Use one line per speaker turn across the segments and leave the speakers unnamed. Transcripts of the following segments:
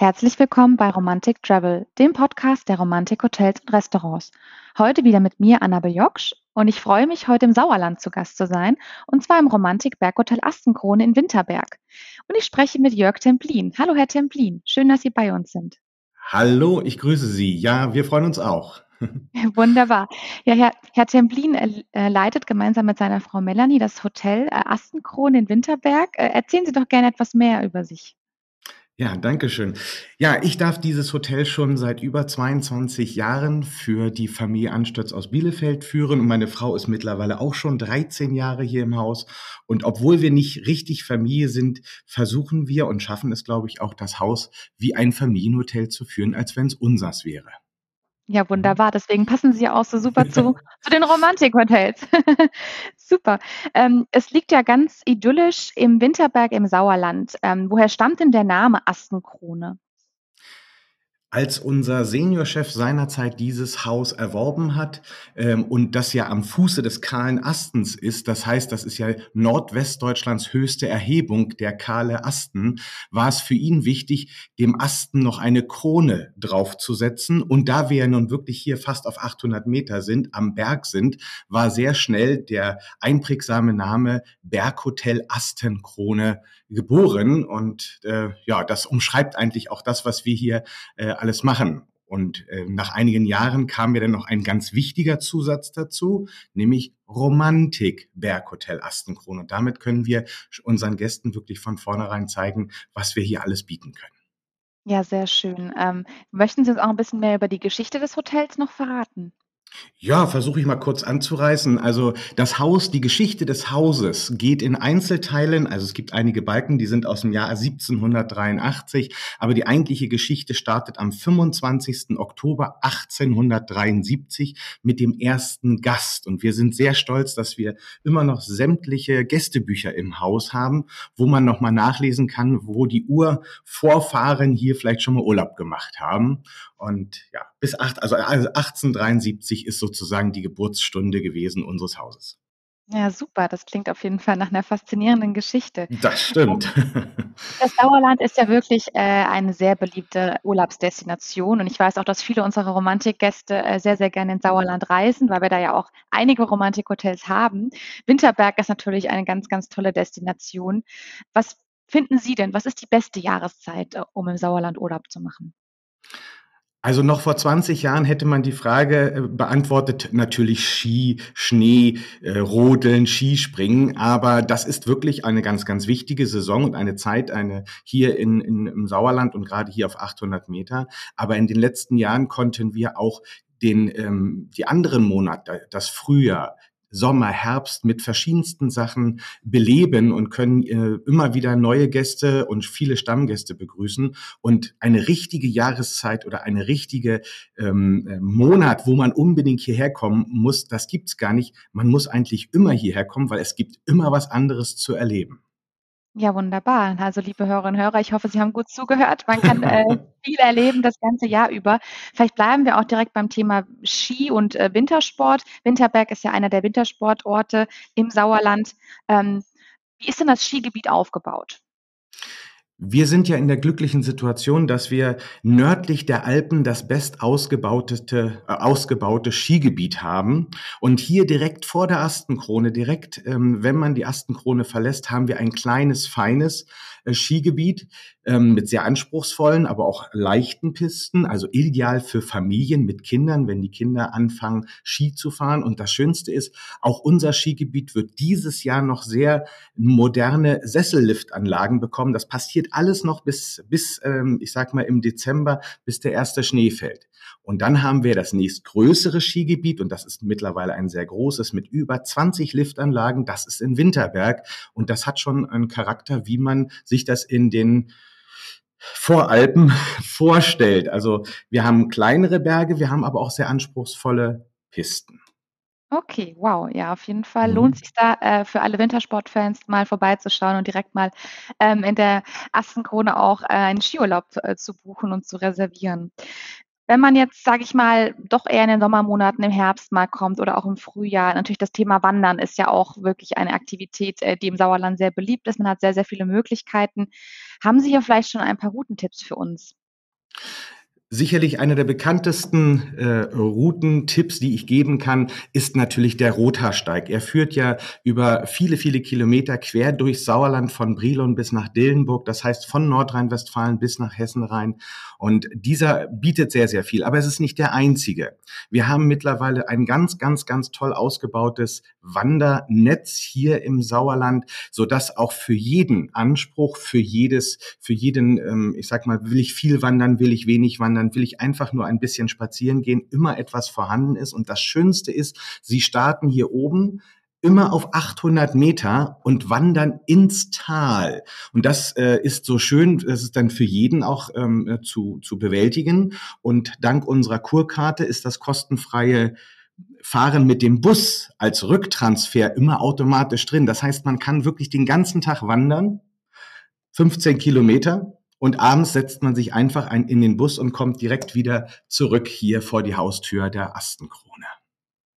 Herzlich willkommen bei Romantic Travel, dem Podcast der Romantik Hotels und Restaurants. Heute wieder mit mir, Annabel Joksch, und ich freue mich, heute im Sauerland zu Gast zu sein, und zwar im Romantik Berghotel Astenkrone in Winterberg. Und ich spreche mit Jörg Templin. Hallo, Herr Templin. Schön, dass Sie bei uns sind.
Hallo, ich grüße Sie. Ja, wir freuen uns auch.
Wunderbar. Ja, Herr, Herr Templin äh, leitet gemeinsam mit seiner Frau Melanie das Hotel äh, Astenkrone in Winterberg. Äh, erzählen Sie doch gerne etwas mehr über sich.
Ja, danke schön. Ja, ich darf dieses Hotel schon seit über 22 Jahren für die Familie Anstürz aus Bielefeld führen und meine Frau ist mittlerweile auch schon 13 Jahre hier im Haus. Und obwohl wir nicht richtig Familie sind, versuchen wir und schaffen es, glaube ich, auch das Haus wie ein Familienhotel zu führen, als wenn es unsers wäre.
Ja, wunderbar. Deswegen passen Sie ja auch so super zu, zu den Romantik-Hotels. super. Ähm, es liegt ja ganz idyllisch im Winterberg im Sauerland. Ähm, woher stammt denn der Name Astenkrone?
Als unser Seniorchef seinerzeit dieses Haus erworben hat ähm, und das ja am Fuße des kahlen Astens ist, das heißt, das ist ja Nordwestdeutschlands höchste Erhebung, der kahle Asten, war es für ihn wichtig, dem Asten noch eine Krone draufzusetzen. Und da wir ja nun wirklich hier fast auf 800 Meter sind, am Berg sind, war sehr schnell der einprägsame Name Berghotel Astenkrone geboren. Und äh, ja, das umschreibt eigentlich auch das, was wir hier äh, alles machen. Und äh, nach einigen Jahren kam mir dann noch ein ganz wichtiger Zusatz dazu, nämlich Romantik Berghotel Astenkron. Und damit können wir unseren Gästen wirklich von vornherein zeigen, was wir hier alles bieten können.
Ja, sehr schön. Ähm, möchten Sie uns auch ein bisschen mehr über die Geschichte des Hotels noch verraten?
Ja, versuche ich mal kurz anzureißen. Also das Haus, die Geschichte des Hauses geht in Einzelteilen. Also es gibt einige Balken, die sind aus dem Jahr 1783, aber die eigentliche Geschichte startet am 25. Oktober 1873 mit dem ersten Gast. Und wir sind sehr stolz, dass wir immer noch sämtliche Gästebücher im Haus haben, wo man nochmal nachlesen kann, wo die Urvorfahren hier vielleicht schon mal Urlaub gemacht haben. Und ja, bis acht, also 1873 ist sozusagen die Geburtsstunde gewesen unseres Hauses.
Ja, super. Das klingt auf jeden Fall nach einer faszinierenden Geschichte.
Das stimmt.
Das Sauerland ist ja wirklich äh, eine sehr beliebte Urlaubsdestination. Und ich weiß auch, dass viele unserer Romantikgäste äh, sehr, sehr gerne ins Sauerland reisen, weil wir da ja auch einige Romantikhotels haben. Winterberg ist natürlich eine ganz, ganz tolle Destination. Was finden Sie denn? Was ist die beste Jahreszeit, äh, um im Sauerland Urlaub zu machen?
Also noch vor 20 Jahren hätte man die Frage äh, beantwortet, natürlich Ski, Schnee, äh, Rodeln, Skispringen, aber das ist wirklich eine ganz, ganz wichtige Saison und eine Zeit, eine hier in, in, im Sauerland und gerade hier auf 800 Meter. Aber in den letzten Jahren konnten wir auch den, ähm, die anderen Monate, das Frühjahr, Sommer, Herbst mit verschiedensten Sachen beleben und können äh, immer wieder neue Gäste und viele Stammgäste begrüßen. Und eine richtige Jahreszeit oder eine richtige ähm, äh, Monat, wo man unbedingt hierher kommen muss, das gibt's gar nicht. Man muss eigentlich immer hierher kommen, weil es gibt immer was anderes zu erleben.
Ja, wunderbar. Also, liebe Hörerinnen und Hörer, ich hoffe, Sie haben gut zugehört. Man kann äh, viel erleben das ganze Jahr über. Vielleicht bleiben wir auch direkt beim Thema Ski und äh, Wintersport. Winterberg ist ja einer der Wintersportorte im Sauerland. Ähm, wie ist denn das Skigebiet aufgebaut?
Wir sind ja in der glücklichen Situation, dass wir nördlich der Alpen das best ausgebaute, äh, ausgebaute Skigebiet haben. Und hier direkt vor der Astenkrone, direkt, ähm, wenn man die Astenkrone verlässt, haben wir ein kleines, feines äh, Skigebiet ähm, mit sehr anspruchsvollen, aber auch leichten Pisten, also ideal für Familien mit Kindern, wenn die Kinder anfangen, Ski zu fahren. Und das Schönste ist, auch unser Skigebiet wird dieses Jahr noch sehr moderne Sesselliftanlagen bekommen. Das passiert alles noch bis, bis ähm, ich sag mal, im Dezember, bis der erste Schnee fällt. Und dann haben wir das nächstgrößere Skigebiet und das ist mittlerweile ein sehr großes mit über 20 Liftanlagen. Das ist in Winterberg und das hat schon einen Charakter, wie man sich das in den Voralpen vorstellt. Also wir haben kleinere Berge, wir haben aber auch sehr anspruchsvolle Pisten.
Okay, wow. Ja, auf jeden Fall lohnt mhm. sich da äh, für alle Wintersportfans mal vorbeizuschauen und direkt mal ähm, in der Astenkrone auch äh, einen Skiurlaub äh, zu buchen und zu reservieren. Wenn man jetzt, sage ich mal, doch eher in den Sommermonaten im Herbst mal kommt oder auch im Frühjahr, natürlich das Thema Wandern ist ja auch wirklich eine Aktivität, äh, die im Sauerland sehr beliebt ist. Man hat sehr, sehr viele Möglichkeiten. Haben Sie hier vielleicht schon ein paar Routentipps für uns?
Sicherlich einer der bekanntesten äh, Routentipps, die ich geben kann, ist natürlich der Rothaarsteig. Er führt ja über viele, viele Kilometer quer durch Sauerland von Brilon bis nach Dillenburg, das heißt von Nordrhein-Westfalen bis nach Hessen rein. Und dieser bietet sehr, sehr viel. Aber es ist nicht der einzige. Wir haben mittlerweile ein ganz, ganz, ganz toll ausgebautes Wandernetz hier im Sauerland, so dass auch für jeden Anspruch, für jedes, für jeden, ähm, ich sag mal, will ich viel wandern, will ich wenig wandern, sondern will ich einfach nur ein bisschen spazieren gehen, immer etwas vorhanden ist. Und das Schönste ist, Sie starten hier oben immer auf 800 Meter und wandern ins Tal. Und das äh, ist so schön, das ist dann für jeden auch ähm, äh, zu, zu bewältigen. Und dank unserer Kurkarte ist das kostenfreie Fahren mit dem Bus als Rücktransfer immer automatisch drin. Das heißt, man kann wirklich den ganzen Tag wandern, 15 Kilometer und abends setzt man sich einfach ein, in den Bus und kommt direkt wieder zurück hier vor die Haustür der Astenkrone.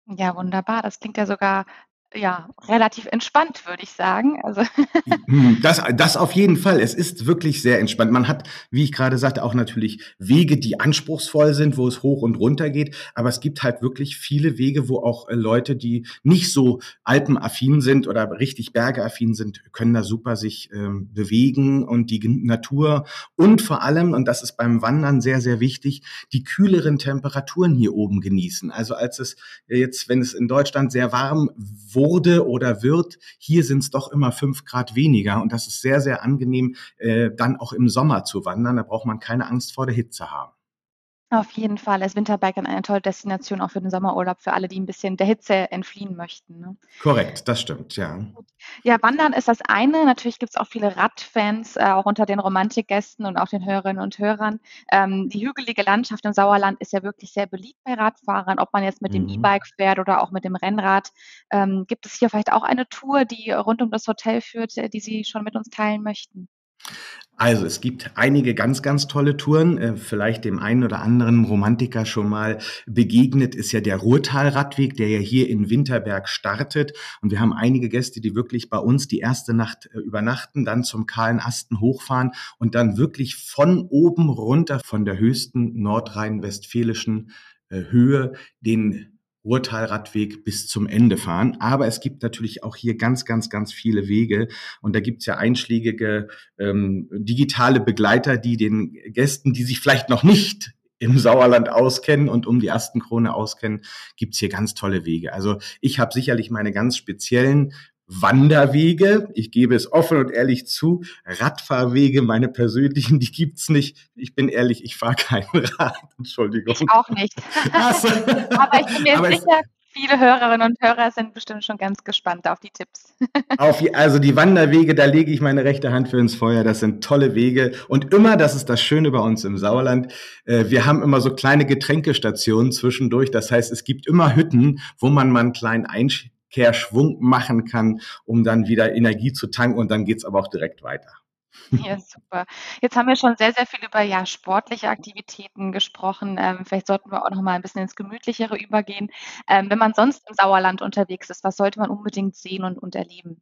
Ja, wunderbar. Das klingt ja sogar ja, relativ entspannt, würde ich sagen. Also
hm, das, das auf jeden Fall. Es ist wirklich sehr entspannt. Man hat, wie ich gerade sagte, auch natürlich Wege, die anspruchsvoll sind, wo es hoch und runter geht. Aber es gibt halt wirklich viele Wege, wo auch äh, Leute, die nicht so alpenaffin sind oder richtig bergeaffin sind, können da super sich ähm, bewegen und die Natur und vor allem, und das ist beim Wandern sehr, sehr wichtig, die kühleren Temperaturen hier oben genießen. Also als es jetzt, wenn es in Deutschland sehr warm wurde, wurde oder wird. Hier sind es doch immer fünf Grad weniger und das ist sehr, sehr angenehm, äh, dann auch im Sommer zu wandern. Da braucht man keine Angst vor der Hitze haben.
Auf jeden Fall ist Winterbergern eine tolle Destination auch für den Sommerurlaub, für alle, die ein bisschen der Hitze entfliehen möchten, ne?
Korrekt, das stimmt, ja.
Ja, Wandern ist das eine. Natürlich gibt es auch viele Radfans, äh, auch unter den Romantikgästen und auch den Hörerinnen und Hörern. Ähm, die hügelige Landschaft im Sauerland ist ja wirklich sehr beliebt bei Radfahrern, ob man jetzt mit dem
Mhm.
E-Bike fährt oder auch mit dem Rennrad. Ähm, gibt es hier vielleicht auch eine Tour, die rund um das Hotel führt, äh, die Sie schon mit uns teilen möchten?
Also, es gibt einige ganz, ganz tolle Touren. Äh, vielleicht dem einen oder anderen Romantiker schon mal begegnet ist ja der Ruhrtal-Radweg, der ja hier in Winterberg startet. Und wir haben einige Gäste, die wirklich bei uns die erste Nacht äh, übernachten, dann zum kahlen Asten hochfahren und dann wirklich von oben runter von der höchsten nordrhein-westfälischen äh, Höhe den Ruhrtalradweg bis zum Ende fahren. Aber es gibt natürlich auch hier ganz, ganz, ganz viele Wege. Und da gibt's ja einschlägige ähm, digitale Begleiter, die den Gästen, die sich vielleicht noch nicht im Sauerland auskennen und um die Astenkrone auskennen, gibt's hier ganz tolle Wege. Also ich habe sicherlich meine ganz speziellen Wanderwege. Ich gebe es offen und ehrlich zu. Radfahrwege, meine persönlichen, die gibt's nicht. Ich bin ehrlich, ich fahre kein Rad. Entschuldigung.
Ich auch nicht.
So.
Aber ich bin mir
Aber
sicher, viele Hörerinnen und Hörer sind bestimmt schon ganz gespannt auf die Tipps.
Auf, je- also die Wanderwege, da lege ich meine rechte Hand für ins Feuer. Das sind tolle Wege. Und immer, das ist das Schöne bei uns im Sauerland, äh, wir haben immer so kleine Getränkestationen zwischendurch. Das heißt, es gibt immer Hütten, wo man mal einen kleinen Einkehrschwung machen kann, um dann wieder Energie zu tanken. Und dann geht's aber auch direkt weiter.
Ja, super. Jetzt haben wir schon sehr, sehr viel über ja, sportliche Aktivitäten gesprochen. Ähm, vielleicht sollten wir auch noch mal ein bisschen ins Gemütlichere übergehen. Ähm, wenn man sonst im Sauerland unterwegs ist, was sollte man unbedingt sehen und, und erleben?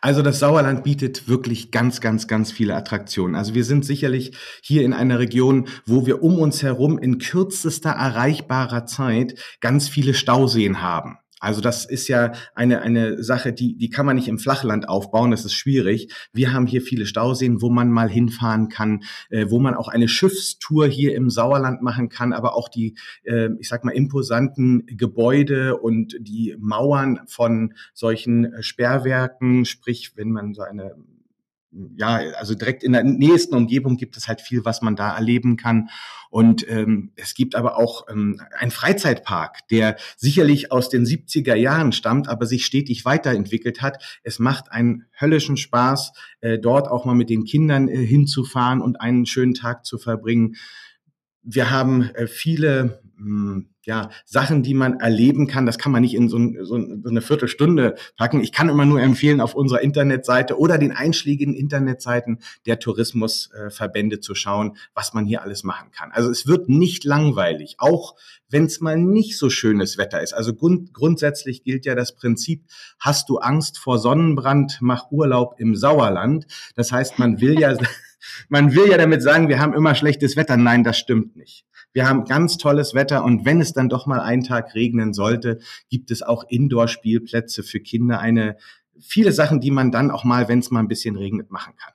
Also das Sauerland bietet wirklich ganz, ganz, ganz viele Attraktionen. Also wir sind sicherlich hier in einer Region, wo wir um uns herum in kürzester erreichbarer Zeit ganz viele Stauseen haben. Also das ist ja eine, eine Sache, die, die kann man nicht im Flachland aufbauen, das ist schwierig. Wir haben hier viele Stauseen, wo man mal hinfahren kann, äh, wo man auch eine Schiffstour hier im Sauerland machen kann, aber auch die, äh, ich sag mal, imposanten Gebäude und die Mauern von solchen äh, Sperrwerken, sprich, wenn man so eine ja, also direkt in der nächsten Umgebung gibt es halt viel, was man da erleben kann. Und ähm, es gibt aber auch ähm, einen Freizeitpark, der sicherlich aus den 70er Jahren stammt, aber sich stetig weiterentwickelt hat. Es macht einen höllischen Spaß, äh, dort auch mal mit den Kindern äh, hinzufahren und einen schönen Tag zu verbringen. Wir haben äh, viele ja, Sachen, die man erleben kann. Das kann man nicht in so, ein, so eine Viertelstunde packen. Ich kann immer nur empfehlen, auf unserer Internetseite oder den einschlägigen Internetseiten der Tourismusverbände zu schauen, was man hier alles machen kann. Also es wird nicht langweilig, auch wenn es mal nicht so schönes Wetter ist. Also grund, grundsätzlich gilt ja das Prinzip, hast du Angst vor Sonnenbrand, mach Urlaub im Sauerland. Das heißt, man will ja Man will ja damit sagen, wir haben immer schlechtes Wetter. Nein, das stimmt nicht. Wir haben ganz tolles Wetter und wenn es dann doch mal einen Tag regnen sollte, gibt es auch Indoor-Spielplätze für Kinder. Eine viele Sachen, die man dann auch mal, wenn es mal ein bisschen regnet, machen kann.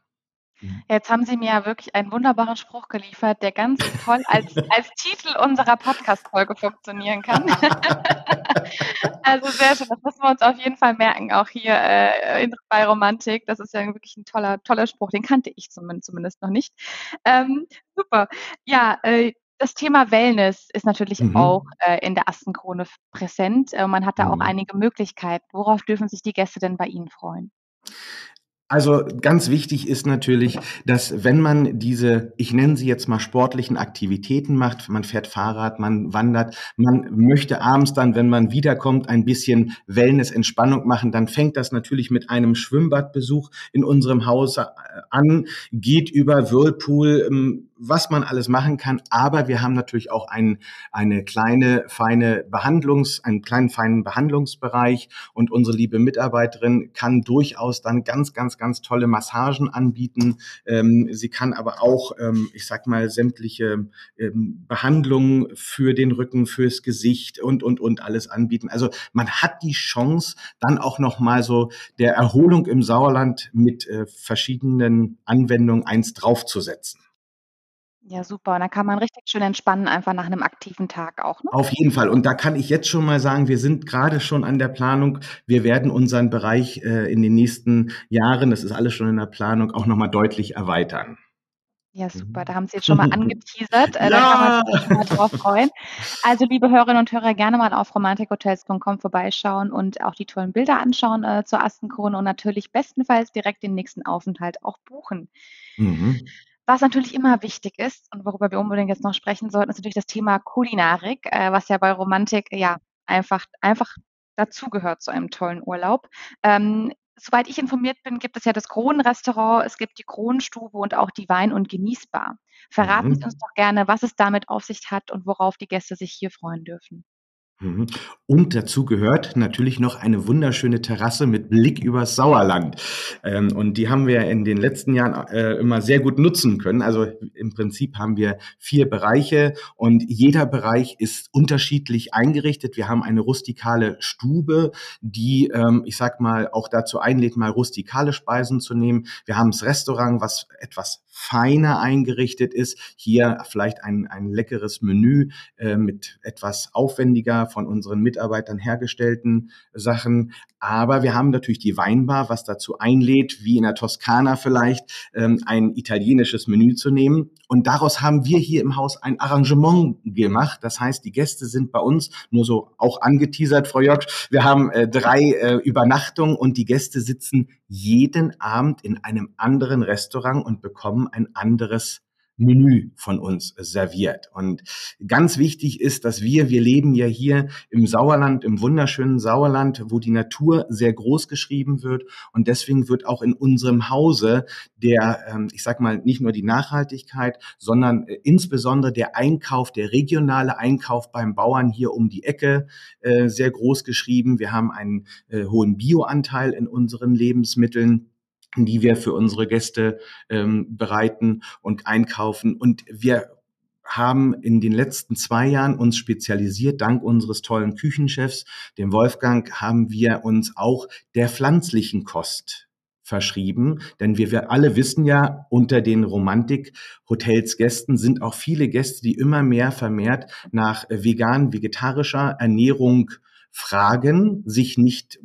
Jetzt haben Sie mir ja wirklich einen wunderbaren Spruch geliefert, der ganz toll als, als Titel unserer Podcast-Folge funktionieren kann. also sehr schön, das müssen wir uns auf jeden Fall merken, auch hier äh, bei Romantik. Das ist ja wirklich ein toller, toller Spruch, den kannte ich zumindest, zumindest noch nicht. Ähm, super. Ja, äh, das Thema Wellness ist natürlich mhm. auch äh, in der Astenkrone präsent. Äh, man hat da mhm. auch einige Möglichkeiten. Worauf dürfen sich die Gäste denn bei Ihnen freuen?
Also ganz wichtig ist natürlich, dass wenn man diese, ich nenne sie jetzt mal sportlichen Aktivitäten macht, man fährt Fahrrad, man wandert, man möchte abends dann, wenn man wiederkommt, ein bisschen Wellness, Entspannung machen, dann fängt das natürlich mit einem Schwimmbadbesuch in unserem Haus äh, an, geht über Whirlpool, ähm, was man alles machen kann. Aber wir haben natürlich auch ein, eine kleine, feine Behandlungs, einen kleinen, feinen Behandlungsbereich und unsere liebe Mitarbeiterin kann durchaus dann ganz, ganz, ganz tolle Massagen anbieten. Ähm, sie kann aber auch, ähm, ich sag mal, sämtliche ähm, Behandlungen für den Rücken, fürs Gesicht und, und, und alles anbieten. Also man hat die Chance, dann auch nochmal so der Erholung im Sauerland mit äh, verschiedenen Anwendungen eins draufzusetzen.
Ja, super. Und dann kann man richtig schön entspannen, einfach nach einem aktiven Tag auch,
ne? Auf jeden Fall. Und da kann ich jetzt schon mal sagen, wir sind gerade schon an der Planung. Wir werden unseren Bereich äh, in den nächsten Jahren, das ist alles schon in der Planung, auch nochmal deutlich erweitern.
Ja, super. Da haben Sie jetzt schon mal angeteasert. Äh, Da kann man sich schon mal drauf freuen. Also, liebe Hörerinnen und Hörer, gerne mal auf romantikhotels.com vorbeischauen und auch die tollen Bilder anschauen äh, zur Astenkrone und natürlich bestenfalls direkt den nächsten Aufenthalt auch buchen. Mhm. Was natürlich immer wichtig ist und worüber wir unbedingt jetzt noch sprechen sollten, ist natürlich das Thema Kulinarik, äh, was ja bei Romantik ja einfach, einfach dazugehört zu einem tollen Urlaub. Ähm, soweit ich informiert bin, gibt es ja das Kronenrestaurant, es gibt die Kronenstube und auch die Wein- und Genießbar. Verraten mhm. Sie uns doch gerne, was es damit auf sich hat und worauf die Gäste sich hier freuen dürfen.
Mhm. Und dazu gehört natürlich noch eine wunderschöne Terrasse mit Blick übers Sauerland. Ähm, und die haben wir in den letzten Jahren äh, immer sehr gut nutzen können. Also im Prinzip haben wir vier Bereiche und jeder Bereich ist unterschiedlich eingerichtet. Wir haben eine rustikale Stube, die, ähm, ich sag mal, auch dazu einlädt, mal rustikale Speisen zu nehmen. Wir haben das Restaurant, was etwas feiner eingerichtet ist. Hier vielleicht ein, ein leckeres Menü äh, mit etwas aufwendiger von unseren Mitarbeitern hergestellten Sachen. Aber wir haben natürlich die Weinbar, was dazu einlädt, wie in der Toskana vielleicht, ähm, ein italienisches Menü zu nehmen. Und daraus haben wir hier im Haus ein Arrangement gemacht. Das heißt, die Gäste sind bei uns nur so auch angeteasert, Frau Jörg. Wir haben äh, drei äh, Übernachtungen und die Gäste sitzen jeden Abend in einem anderen Restaurant und bekommen ein anderes Menü von uns serviert. Und ganz wichtig ist, dass wir, wir leben ja hier im Sauerland, im wunderschönen Sauerland, wo die Natur sehr groß geschrieben wird. Und deswegen wird auch in unserem Hause der, ähm, ich sag mal, nicht nur die Nachhaltigkeit, sondern äh, insbesondere der Einkauf, der regionale Einkauf beim Bauern hier um die Ecke äh, sehr groß geschrieben. Wir haben einen äh, hohen Bioanteil in unseren Lebensmitteln die wir für unsere Gäste ähm, bereiten und einkaufen. Und wir haben in den letzten zwei Jahren uns spezialisiert, dank unseres tollen Küchenchefs, dem Wolfgang, haben wir uns auch der pflanzlichen Kost verschrieben. Denn wir, wir alle wissen ja, unter den Romantik-Hotels Gästen sind auch viele Gäste, die immer mehr vermehrt nach vegan, vegetarischer Ernährung fragen, sich nicht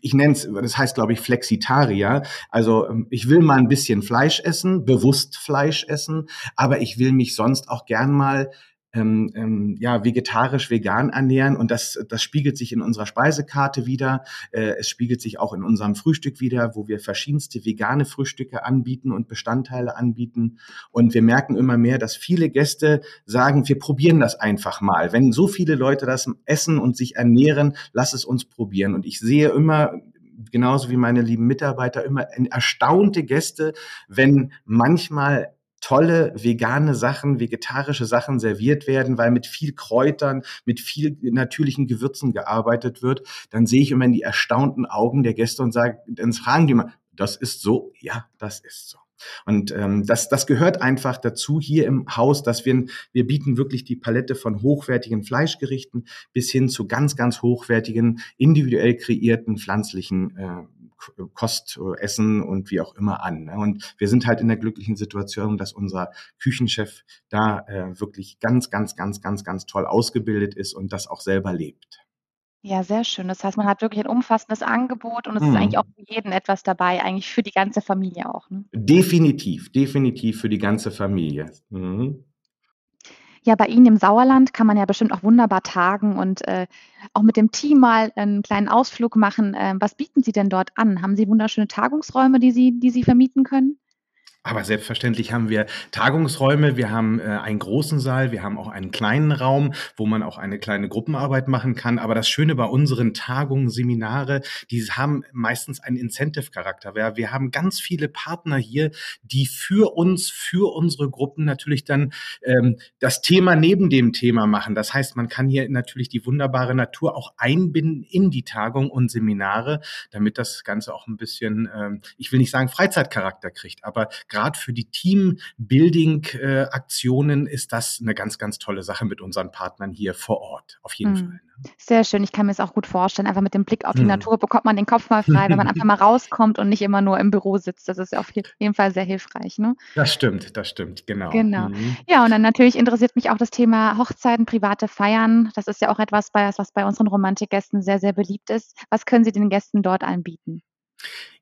ich nenne es, das heißt, glaube ich, Flexitarier. Also ähm, ich will mal ein bisschen Fleisch essen, bewusst Fleisch essen, aber ich will mich sonst auch gern mal ähm, ähm, ja, vegetarisch, vegan ernähren und das, das spiegelt sich in unserer Speisekarte wieder. Äh, es spiegelt sich auch in unserem Frühstück wieder, wo wir verschiedenste vegane Frühstücke anbieten und Bestandteile anbieten. Und wir merken immer mehr, dass viele Gäste sagen, wir probieren das einfach mal. Wenn so viele Leute das essen und sich ernähren, lass es uns probieren. Und ich sehe immer genauso wie meine lieben Mitarbeiter immer erstaunte Gäste, wenn manchmal tolle vegane Sachen, vegetarische Sachen serviert werden, weil mit viel Kräutern, mit viel natürlichen Gewürzen gearbeitet wird, dann sehe ich immer in die erstaunten Augen der Gäste und sage, dann fragen die mal, das ist so? Ja, das ist so. Und ähm, das, das gehört einfach dazu hier im Haus, dass wir, wir bieten wirklich die Palette von hochwertigen Fleischgerichten bis hin zu ganz, ganz hochwertigen, individuell kreierten pflanzlichen äh, Kost, Essen und wie auch immer an. Ne? Und wir sind halt in der glücklichen Situation, dass unser Küchenchef da äh, wirklich ganz, ganz, ganz, ganz, ganz toll ausgebildet ist und das auch selber lebt.
Ja, sehr schön. Das heißt, man hat wirklich ein umfassendes Angebot und es ist eigentlich
Mhm.
auch für jeden etwas dabei, eigentlich für die ganze Familie auch, ne?
Definitiv, definitiv für die ganze Familie. Mhm.
Ja, bei Ihnen im Sauerland kann man ja bestimmt auch wunderbar tagen und, äh, auch mit dem Team mal 'n kleinen Ausflug machen. Ähm, was bieten Sie denn dort an? Haben Sie wunderschöne Tagungsräume, die Sie die Sie vermieten können?
Aber selbstverständlich haben wir Tagungsräume, wir haben, äh, einen großen Saal, wir haben auch einen kleinen Raum, wo man auch eine kleine Gruppenarbeit machen kann. Aber das Schöne bei unseren Tagungen, Seminare, die haben meistens einen Incentive-Charakter. Wir wir haben ganz viele Partner hier, die für uns, für unsere Gruppen natürlich dann, ähm, das Thema neben dem Thema machen. Das heißt, man kann hier natürlich die wunderbare Natur auch einbinden in die Tagung und Seminare, damit das Ganze auch 'n bisschen, ähm, ich will nicht sagen Freizeitcharakter kriegt, aber grad für die Teambuilding, äh, Aktionen ist das 'ne ganz, ganz tolle Sache mit unseren Partnern hier vor Ort, auf jeden Fall,
Mhm.
ne?
Sehr schön. Ich kann mir's auch gut vorstellen. Einfach mit dem Blick auf die
Mhm.
Natur bekommt man den Kopf mal frei, wenn man einfach mal rauskommt und nicht immer nur im Büro sitzt. Das ist auf jeden Fall sehr hilfreich, ne?
Das stimmt, das stimmt, genau.
Genau.
Mhm.
Ja, und dann natürlich interessiert mich auch das Thema Hochzeiten, private Feiern. Das ist ja auch etwas bei was bei unseren Romantikgästen sehr, sehr beliebt ist. Was können Sie den Gästen dort anbieten?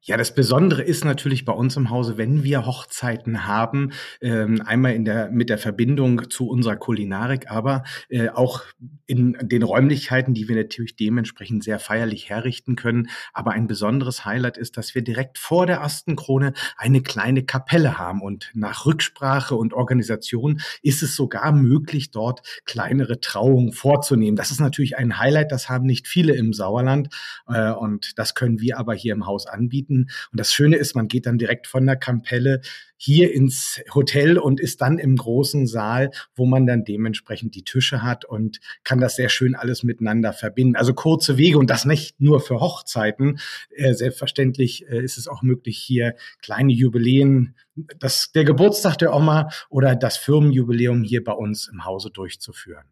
Ja, das Besondere ist natürlich bei uns im Hause, wenn wir Hochzeiten haben, ähm, einmal in der mit der Verbindung zu unserer Kulinarik, aber, äh, auch in den Räumlichkeiten, die wir natürlich dementsprechend sehr feierlich herrichten können. Aber ein besonderes Highlight ist, dass wir direkt vor der Astenkrone eine kleine Kapelle haben und nach Rücksprache und Organisation ist es sogar möglich, dort kleinere Trauungen vorzunehmen. Das ist natürlich ein Highlight, das haben nicht viele im Sauerland, äh, und das können wir aber hier im Haus anbieten. Und das Schöne ist, man geht dann direkt von der Kapelle hier ins Hotel und ist dann im großen Saal, wo man dann dementsprechend die Tische hat und kann das sehr schön alles miteinander verbinden. Also kurze Wege und das nicht nur für Hochzeiten. Äh, selbstverständlich, äh, ist es auch möglich, hier kleine Jubiläen, das der Geburtstag der Oma oder das Firmenjubiläum hier bei uns im Hause durchzuführen.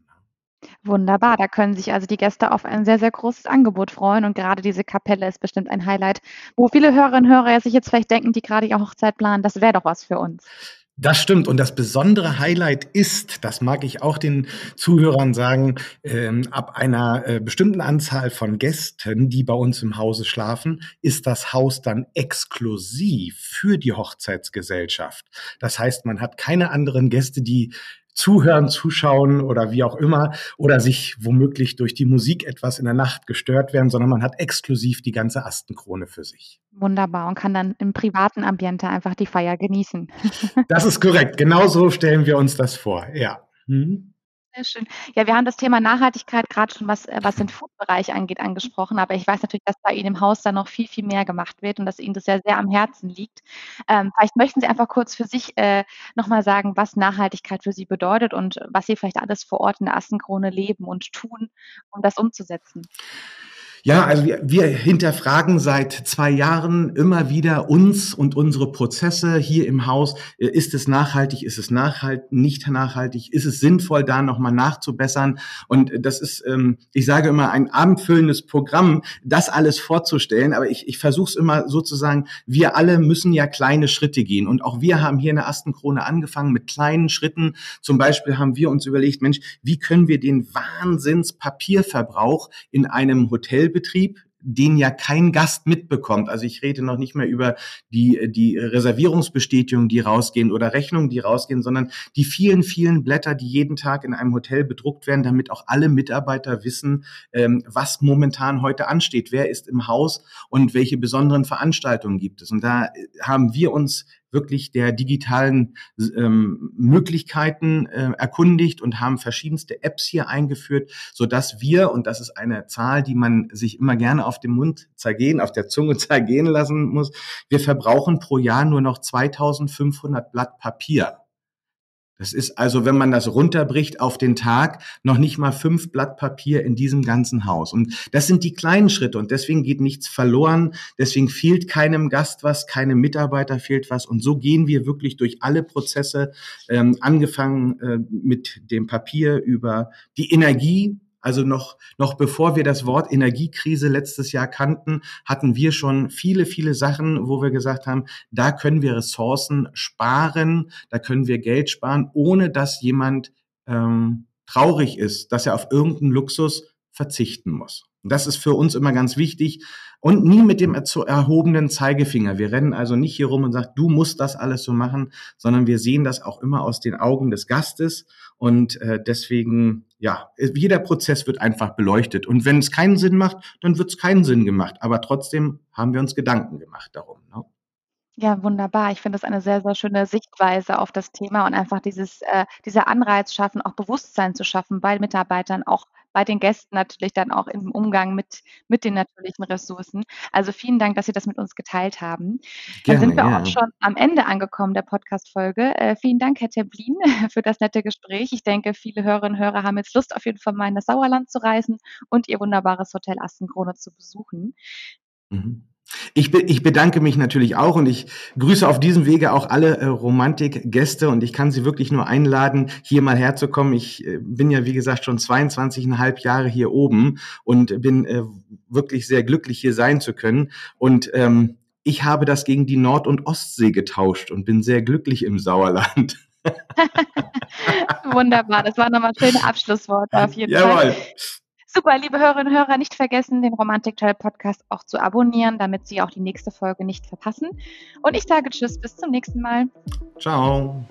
Wunderbar, da können sich also die Gäste auf ein sehr, sehr großes Angebot freuen und gerade diese Kapelle ist bestimmt ein Highlight, wo viele Hörerinnen und Hörer sich jetzt vielleicht denken, die gerade ihre Hochzeit planen, das wäre doch was für uns.
Das stimmt. Und das besondere Highlight ist, das mag ich auch den Zuhörern sagen, ähm, ab einer, äh, bestimmten Anzahl von Gästen, die bei uns im Hause schlafen, ist das Haus dann exklusiv für die Hochzeitsgesellschaft. Das heißt, man hat keine anderen Gäste, die zuhören, zuschauen oder wie auch immer oder sich womöglich durch die Musik etwas in der Nacht gestört werden, sondern man hat exklusiv die ganze Astenkrone für sich.
Wunderbar und kann dann im privaten Ambiente einfach die Feier genießen.
Das ist korrekt. Genauso stellen wir uns das vor, ja. Mhm.
Sehr schön. Ja, wir haben das Thema Nachhaltigkeit grad schon, was äh, was den Food-Bereich angeht, angesprochen, aber ich weiß natürlich, dass bei Ihnen im Haus da noch viel, viel mehr gemacht wird und dass Ihnen das ja sehr am Herzen liegt. Ähm, vielleicht möchten Sie einfach kurz für sich, äh, noch mal sagen, was Nachhaltigkeit für Sie bedeutet und was Sie vielleicht alles vor Ort in der Astenkrone leben und tun, um das umzusetzen.
Ja, also wir wir hinterfragen seit 2 Jahren immer wieder uns und unsere Prozesse hier im Haus. Ist es nachhaltig? Ist es nachhalt nicht nachhaltig? Ist es sinnvoll, da noch mal nachzubessern? Und das ist, ähm, ich sage immer, ein abendfüllendes Programm, das alles vorzustellen. Aber ich ich versuche es immer sozusagen, wir alle müssen ja kleine Schritte gehen. Und auch wir haben hier in der Astenkrone angefangen mit kleinen Schritten. Zum Beispiel haben wir uns überlegt: „Mensch, wie können wir den Wahnsinns-Papierverbrauch in einem Hotelbetrieb, den ja kein Gast mitbekommt“ also, ich rede noch nicht mehr über die die Reservierungsbestätigungen, die rausgehen oder Rechnungen, die rausgehen, sondern die vielen, vielen Blätter, die jeden Tag in einem Hotel bedruckt werden, damit auch alle Mitarbeiter wissen, ähm, was momentan heute ansteht. Wer ist im Haus und welche besonderen Veranstaltungen gibt es? Und da haben wir uns wirklich der digitalen ähm, Möglichkeiten äh, erkundigt und haben verschiedenste Apps hier eingeführt, sodass wir, und das ist eine Zahl, die man sich immer gerne auf dem Mund zergehen, auf der Zunge zergehen lassen muss, wir verbrauchen pro Jahr nur noch 2.500 Blatt Papier. Das ist also, wenn man das runterbricht auf den Tag, noch nicht mal fünf Blatt Papier in diesem ganzen Haus. Und das sind die kleinen Schritte und deswegen geht nichts verloren. Deswegen fehlt keinem Gast was, keinem Mitarbeiter fehlt was. Und so gehen wir wirklich durch alle Prozesse, ähm, angefangen äh, mit dem Papier über die Energie, also noch, noch bevor wir das Wort Energiekrise letztes Jahr kannten, hatten wir schon viele, viele Sachen, wo wir gesagt haben, da können wir Ressourcen sparen, da können wir Geld sparen, ohne dass jemand ähm, traurig ist, dass er auf irgendeinen Luxus verzichten muss. Das ist für uns immer ganz wichtig und nie mit dem erhobenen Zeigefinger. Wir rennen also nicht hier rum und sagen, du musst das alles so machen, sondern wir sehen das auch immer aus den Augen des Gastes und äh, deswegen, ja, jeder Prozess wird einfach beleuchtet. Und wenn es keinen Sinn macht, dann wird es keinen Sinn gemacht. Aber trotzdem haben wir uns Gedanken gemacht darum. Ne?
Ja, wunderbar. Ich finde das eine sehr, sehr schöne Sichtweise auf das Thema und einfach dieses, äh, dieser Anreiz schaffen, auch Bewusstsein zu schaffen bei Mitarbeitern, auch bei den Gästen natürlich dann auch im Umgang mit, mit den natürlichen Ressourcen. Also vielen Dank, dass Sie das mit uns geteilt haben. Dann sind wir ja. auch schon am Ende angekommen der Podcast-Folge. Äh, vielen Dank, Herr Templin, für das nette Gespräch. Ich denke, viele Hörerinnen und Hörer haben jetzt Lust, auf jeden Fall mal in das Sauerland zu reisen und Ihr wunderbares Hotel Astenkrone zu besuchen.
Mhm. Ich, be ich bedanke mich natürlich auch und ich grüße auf diesem Wege auch alle äh, Romantik-Gäste und ich kann Sie wirklich nur einladen, hier mal herzukommen. Ich äh, bin ja, wie gesagt, schon 22,5 Jahre hier oben und bin äh, wirklich sehr glücklich, hier sein zu können. Und ähm, ich habe das gegen die Nord- und Ostsee getauscht und bin sehr glücklich im Sauerland.
Wunderbar, das war nochmal schöne Abschlussworte auf jeden Jawohl. Fall. Super, liebe Hörerinnen und Hörer, nicht vergessen, den Romantik Trail Podcast auch zu abonnieren, damit Sie auch die nächste Folge nicht verpassen. Und ich sage Tschüss, bis zum nächsten Mal.
Ciao.